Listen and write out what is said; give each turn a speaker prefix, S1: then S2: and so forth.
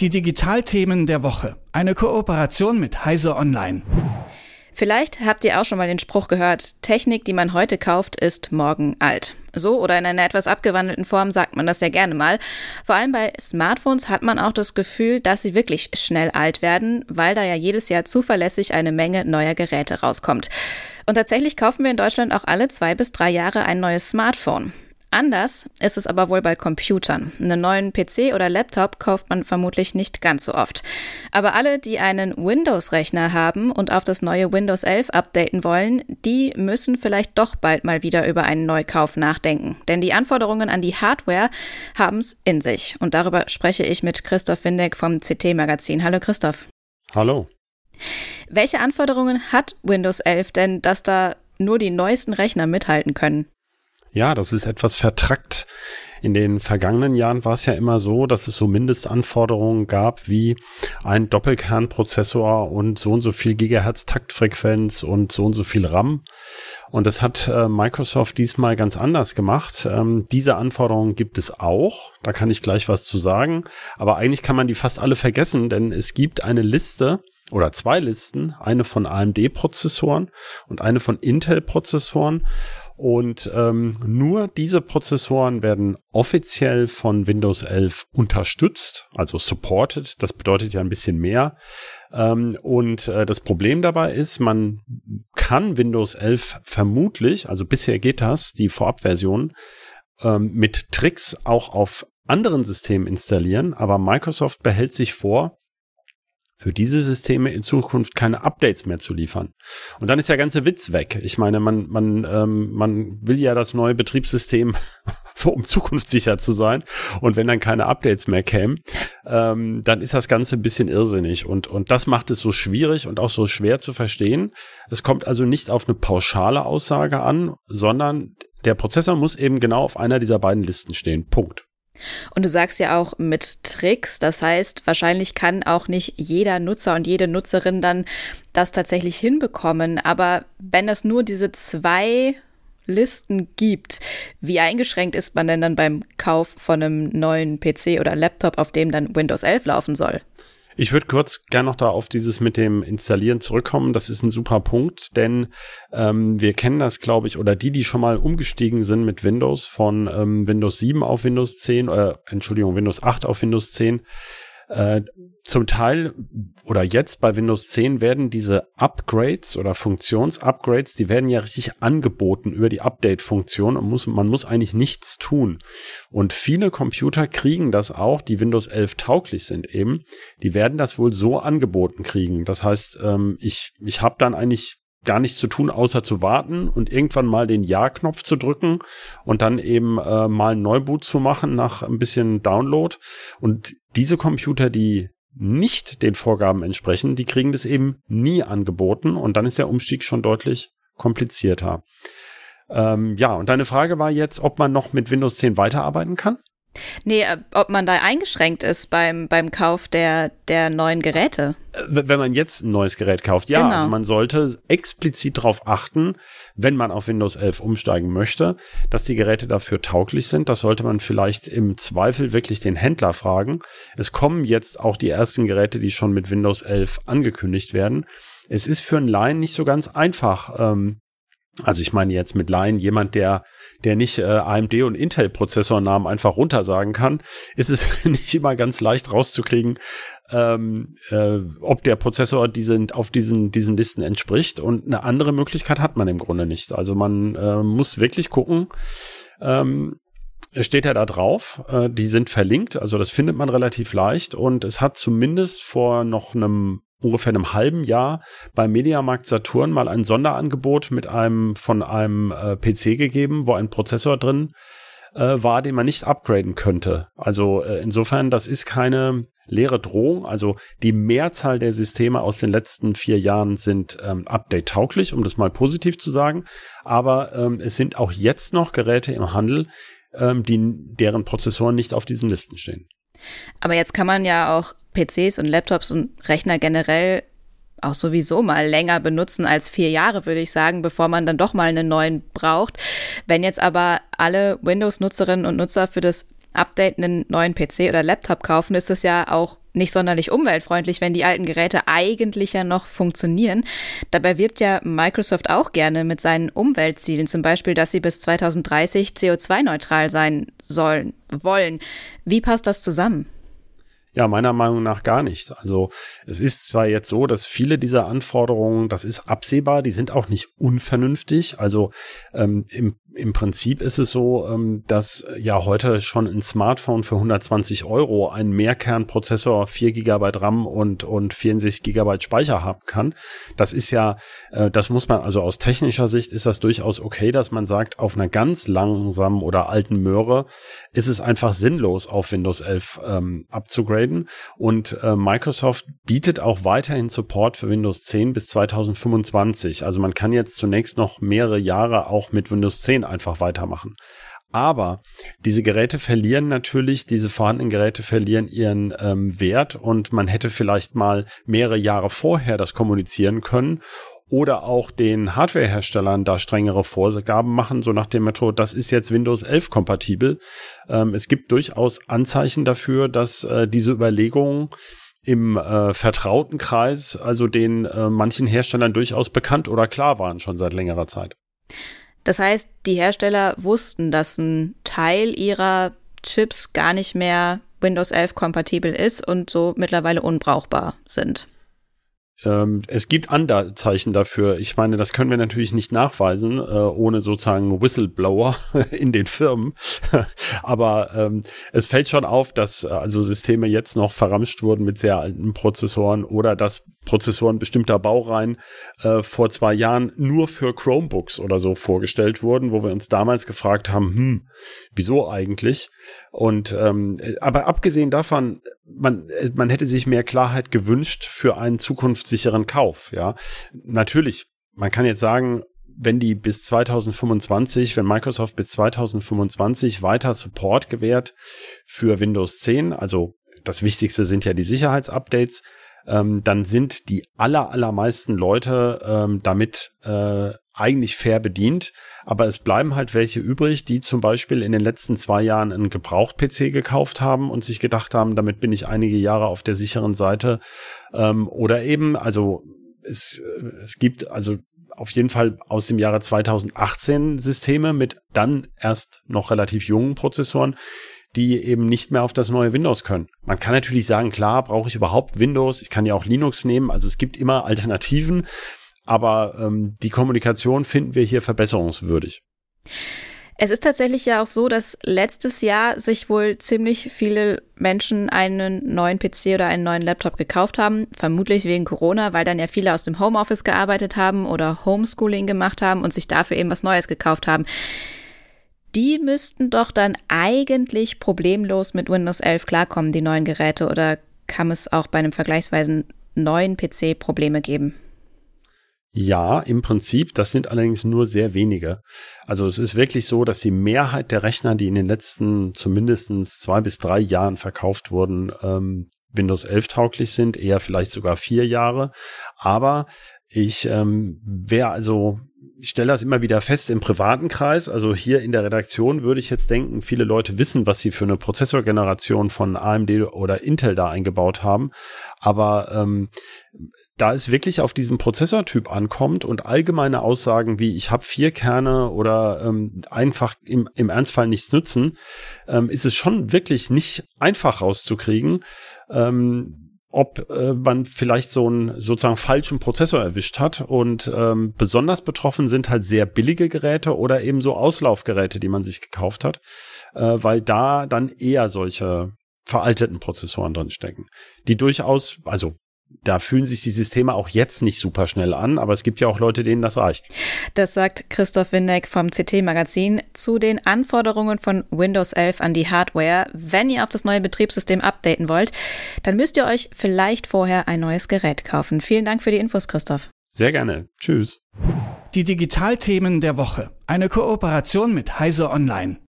S1: Die Digitalthemen der Woche. Eine Kooperation mit Heise Online.
S2: Vielleicht habt ihr auch schon mal den Spruch gehört, Technik, die man heute kauft, ist morgen alt. So oder in einer etwas abgewandelten Form sagt man das ja gerne mal. Vor allem bei Smartphones hat man auch das Gefühl, dass sie wirklich schnell alt werden, weil da ja jedes Jahr zuverlässig eine Menge neuer Geräte rauskommt. Und tatsächlich kaufen wir in Deutschland auch alle zwei bis drei Jahre ein neues Smartphone. Anders ist es aber wohl bei Computern. Einen neuen PC oder Laptop kauft man vermutlich nicht ganz so oft. Aber alle, die einen Windows-Rechner haben und auf das neue Windows 11 updaten wollen, die müssen vielleicht doch bald mal wieder über einen Neukauf nachdenken. Denn die Anforderungen an die Hardware haben es in sich. Und darüber spreche ich mit Christoph Windeck vom CT-Magazin. Hallo Christoph.
S3: Hallo.
S2: Welche Anforderungen hat Windows 11 denn, dass da nur die neuesten Rechner mithalten können?
S3: Ja, das ist etwas vertrackt. In den vergangenen Jahren war es ja immer so, dass es so Mindestanforderungen gab wie ein Doppelkernprozessor und so und so viel Gigahertz Taktfrequenz und so und so viel RAM. Und das hat äh, Microsoft diesmal ganz anders gemacht. Ähm, diese Anforderungen gibt es auch. Da kann ich gleich was zu sagen. Aber eigentlich kann man die fast alle vergessen, denn es gibt eine Liste oder zwei Listen, eine von AMD-Prozessoren und eine von Intel-Prozessoren. Und ähm, nur diese Prozessoren werden offiziell von Windows 11 unterstützt, also supported. Das bedeutet ja ein bisschen mehr. Ähm, und äh, das Problem dabei ist, man kann Windows 11 vermutlich, also bisher geht das, die Vorabversion, ähm, mit Tricks auch auf anderen Systemen installieren, aber Microsoft behält sich vor, für diese Systeme in Zukunft keine Updates mehr zu liefern. Und dann ist der ganze Witz weg. Ich meine, man, man, ähm, man will ja das neue Betriebssystem, um zukunftssicher zu sein. Und wenn dann keine Updates mehr kämen, ähm, dann ist das Ganze ein bisschen irrsinnig. Und, und das macht es so schwierig und auch so schwer zu verstehen. Es kommt also nicht auf eine pauschale Aussage an, sondern der Prozessor muss eben genau auf einer dieser beiden Listen stehen. Punkt.
S2: Und du sagst ja auch mit Tricks, das heißt, wahrscheinlich kann auch nicht jeder Nutzer und jede Nutzerin dann das tatsächlich hinbekommen. Aber wenn es nur diese zwei Listen gibt, wie eingeschränkt ist man denn dann beim Kauf von einem neuen PC oder Laptop, auf dem dann Windows 11 laufen soll?
S3: Ich würde kurz gerne noch da auf dieses mit dem Installieren zurückkommen. Das ist ein super Punkt, denn ähm, wir kennen das, glaube ich, oder die, die schon mal umgestiegen sind mit Windows von ähm, Windows 7 auf Windows 10, äh, Entschuldigung, Windows 8 auf Windows 10, äh, zum Teil oder jetzt bei Windows 10 werden diese Upgrades oder Funktionsupgrades, die werden ja richtig angeboten über die Update-Funktion und muss, man muss eigentlich nichts tun. Und viele Computer kriegen das auch, die Windows 11 tauglich sind eben, die werden das wohl so angeboten kriegen. Das heißt, ähm, ich, ich habe dann eigentlich gar nichts zu tun, außer zu warten und irgendwann mal den Ja-Knopf zu drücken und dann eben äh, mal ein Neuboot zu machen nach ein bisschen Download. Und diese Computer, die nicht den Vorgaben entsprechen, die kriegen das eben nie angeboten und dann ist der Umstieg schon deutlich komplizierter. Ähm, ja, und deine Frage war jetzt, ob man noch mit Windows 10 weiterarbeiten kann?
S2: Nee, äh, ob man da eingeschränkt ist beim, beim Kauf der, der neuen Geräte.
S3: Äh, wenn man jetzt ein neues Gerät kauft, ja. Genau. Also man sollte explizit darauf achten, wenn man auf Windows 11 umsteigen möchte, dass die Geräte dafür tauglich sind. Das sollte man vielleicht im Zweifel wirklich den Händler fragen. Es kommen jetzt auch die ersten Geräte, die schon mit Windows 11 angekündigt werden. Es ist für einen Laien nicht so ganz einfach, ähm, also ich meine jetzt mit Line jemand, der, der nicht äh, AMD und Intel Prozessornamen einfach runtersagen kann, ist es nicht immer ganz leicht rauszukriegen, ähm, äh, ob der Prozessor diesen, auf diesen, diesen Listen entspricht. Und eine andere Möglichkeit hat man im Grunde nicht. Also man äh, muss wirklich gucken, ähm, steht er da drauf. Äh, die sind verlinkt, also das findet man relativ leicht. Und es hat zumindest vor noch einem ungefähr einem halben Jahr beim Mediamarkt Saturn mal ein Sonderangebot mit einem von einem äh, PC gegeben, wo ein Prozessor drin äh, war, den man nicht upgraden könnte. Also äh, insofern, das ist keine leere Drohung. Also die Mehrzahl der Systeme aus den letzten vier Jahren sind ähm, update-tauglich, um das mal positiv zu sagen. Aber ähm, es sind auch jetzt noch Geräte im Handel, ähm, die, deren Prozessoren nicht auf diesen Listen stehen.
S2: Aber jetzt kann man ja auch PCs und Laptops und Rechner generell auch sowieso mal länger benutzen als vier Jahre, würde ich sagen, bevor man dann doch mal einen neuen braucht. Wenn jetzt aber alle Windows-Nutzerinnen und Nutzer für das Update einen neuen PC oder Laptop kaufen, ist es ja auch nicht sonderlich umweltfreundlich, wenn die alten Geräte eigentlich ja noch funktionieren. Dabei wirbt ja Microsoft auch gerne mit seinen Umweltzielen, zum Beispiel, dass sie bis 2030 CO2-neutral sein sollen, wollen. Wie passt das zusammen?
S3: Ja, meiner Meinung nach gar nicht. Also es ist zwar jetzt so, dass viele dieser Anforderungen, das ist absehbar, die sind auch nicht unvernünftig. Also ähm, im im Prinzip ist es so, ähm, dass ja heute schon ein Smartphone für 120 Euro einen Mehrkernprozessor, 4 GB RAM und, und 64 GB Speicher haben kann. Das ist ja, äh, das muss man, also aus technischer Sicht ist das durchaus okay, dass man sagt, auf einer ganz langsamen oder alten Möhre ist es einfach sinnlos, auf Windows 11 ähm, abzugraden. Und äh, Microsoft bietet auch weiterhin Support für Windows 10 bis 2025. Also man kann jetzt zunächst noch mehrere Jahre auch mit Windows 10 einfach weitermachen. Aber diese Geräte verlieren natürlich, diese vorhandenen Geräte verlieren ihren ähm, Wert und man hätte vielleicht mal mehrere Jahre vorher das kommunizieren können oder auch den Hardwareherstellern da strengere Vorgaben machen, so nach dem Motto, das ist jetzt Windows 11 kompatibel. Ähm, es gibt durchaus Anzeichen dafür, dass äh, diese Überlegungen im äh, vertrauten Kreis, also den äh, manchen Herstellern durchaus bekannt oder klar waren schon seit längerer Zeit.
S2: Das heißt, die Hersteller wussten, dass ein Teil ihrer Chips gar nicht mehr Windows 11 kompatibel ist und so mittlerweile unbrauchbar sind.
S3: Ähm, es gibt Anzeichen dafür. Ich meine, das können wir natürlich nicht nachweisen, äh, ohne sozusagen Whistleblower in den Firmen. Aber ähm, es fällt schon auf, dass äh, also Systeme jetzt noch verramscht wurden mit sehr alten Prozessoren oder dass Prozessoren bestimmter Baureihen äh, vor zwei Jahren nur für Chromebooks oder so vorgestellt wurden, wo wir uns damals gefragt haben, hm, wieso eigentlich? Und ähm, aber abgesehen davon, man, man hätte sich mehr Klarheit gewünscht für einen zukunftssicheren Kauf. Ja, natürlich. Man kann jetzt sagen, wenn die bis 2025, wenn Microsoft bis 2025 weiter Support gewährt für Windows 10, also das Wichtigste sind ja die Sicherheitsupdates, ähm, dann sind die aller, allermeisten Leute ähm, damit äh, eigentlich fair bedient. Aber es bleiben halt welche übrig, die zum Beispiel in den letzten zwei Jahren einen Gebraucht-PC gekauft haben und sich gedacht haben, damit bin ich einige Jahre auf der sicheren Seite. Ähm, oder eben, also es, äh, es gibt also auf jeden Fall aus dem Jahre 2018 Systeme mit dann erst noch relativ jungen Prozessoren, die eben nicht mehr auf das neue Windows können. Man kann natürlich sagen, klar, brauche ich überhaupt Windows? Ich kann ja auch Linux nehmen. Also es gibt immer Alternativen, aber ähm, die Kommunikation finden wir hier verbesserungswürdig.
S2: Es ist tatsächlich ja auch so, dass letztes Jahr sich wohl ziemlich viele Menschen einen neuen PC oder einen neuen Laptop gekauft haben, vermutlich wegen Corona, weil dann ja viele aus dem Homeoffice gearbeitet haben oder Homeschooling gemacht haben und sich dafür eben was Neues gekauft haben die müssten doch dann eigentlich problemlos mit Windows 11 klarkommen, die neuen Geräte, oder kann es auch bei einem vergleichsweise neuen PC Probleme geben?
S3: Ja, im Prinzip, das sind allerdings nur sehr wenige. Also es ist wirklich so, dass die Mehrheit der Rechner, die in den letzten zumindest zwei bis drei Jahren verkauft wurden, ähm, Windows 11 tauglich sind, eher vielleicht sogar vier Jahre. Aber ich ähm, wäre also ich stelle das immer wieder fest im privaten Kreis. Also hier in der Redaktion würde ich jetzt denken, viele Leute wissen, was sie für eine Prozessorgeneration von AMD oder Intel da eingebaut haben. Aber ähm, da es wirklich auf diesen Prozessortyp ankommt und allgemeine Aussagen wie ich habe vier Kerne oder ähm, einfach im, im Ernstfall nichts nützen, ähm, ist es schon wirklich nicht einfach rauszukriegen. Ähm, ob äh, man vielleicht so einen sozusagen falschen Prozessor erwischt hat. Und ähm, besonders betroffen sind halt sehr billige Geräte oder eben so Auslaufgeräte, die man sich gekauft hat, äh, weil da dann eher solche veralteten Prozessoren drin stecken, die durchaus, also da fühlen sich die Systeme auch jetzt nicht super schnell an, aber es gibt ja auch Leute, denen das reicht.
S2: Das sagt Christoph Windeck vom CT-Magazin zu den Anforderungen von Windows 11 an die Hardware. Wenn ihr auf das neue Betriebssystem updaten wollt, dann müsst ihr euch vielleicht vorher ein neues Gerät kaufen. Vielen Dank für die Infos, Christoph.
S3: Sehr gerne. Tschüss.
S1: Die Digitalthemen der Woche. Eine Kooperation mit Heise Online.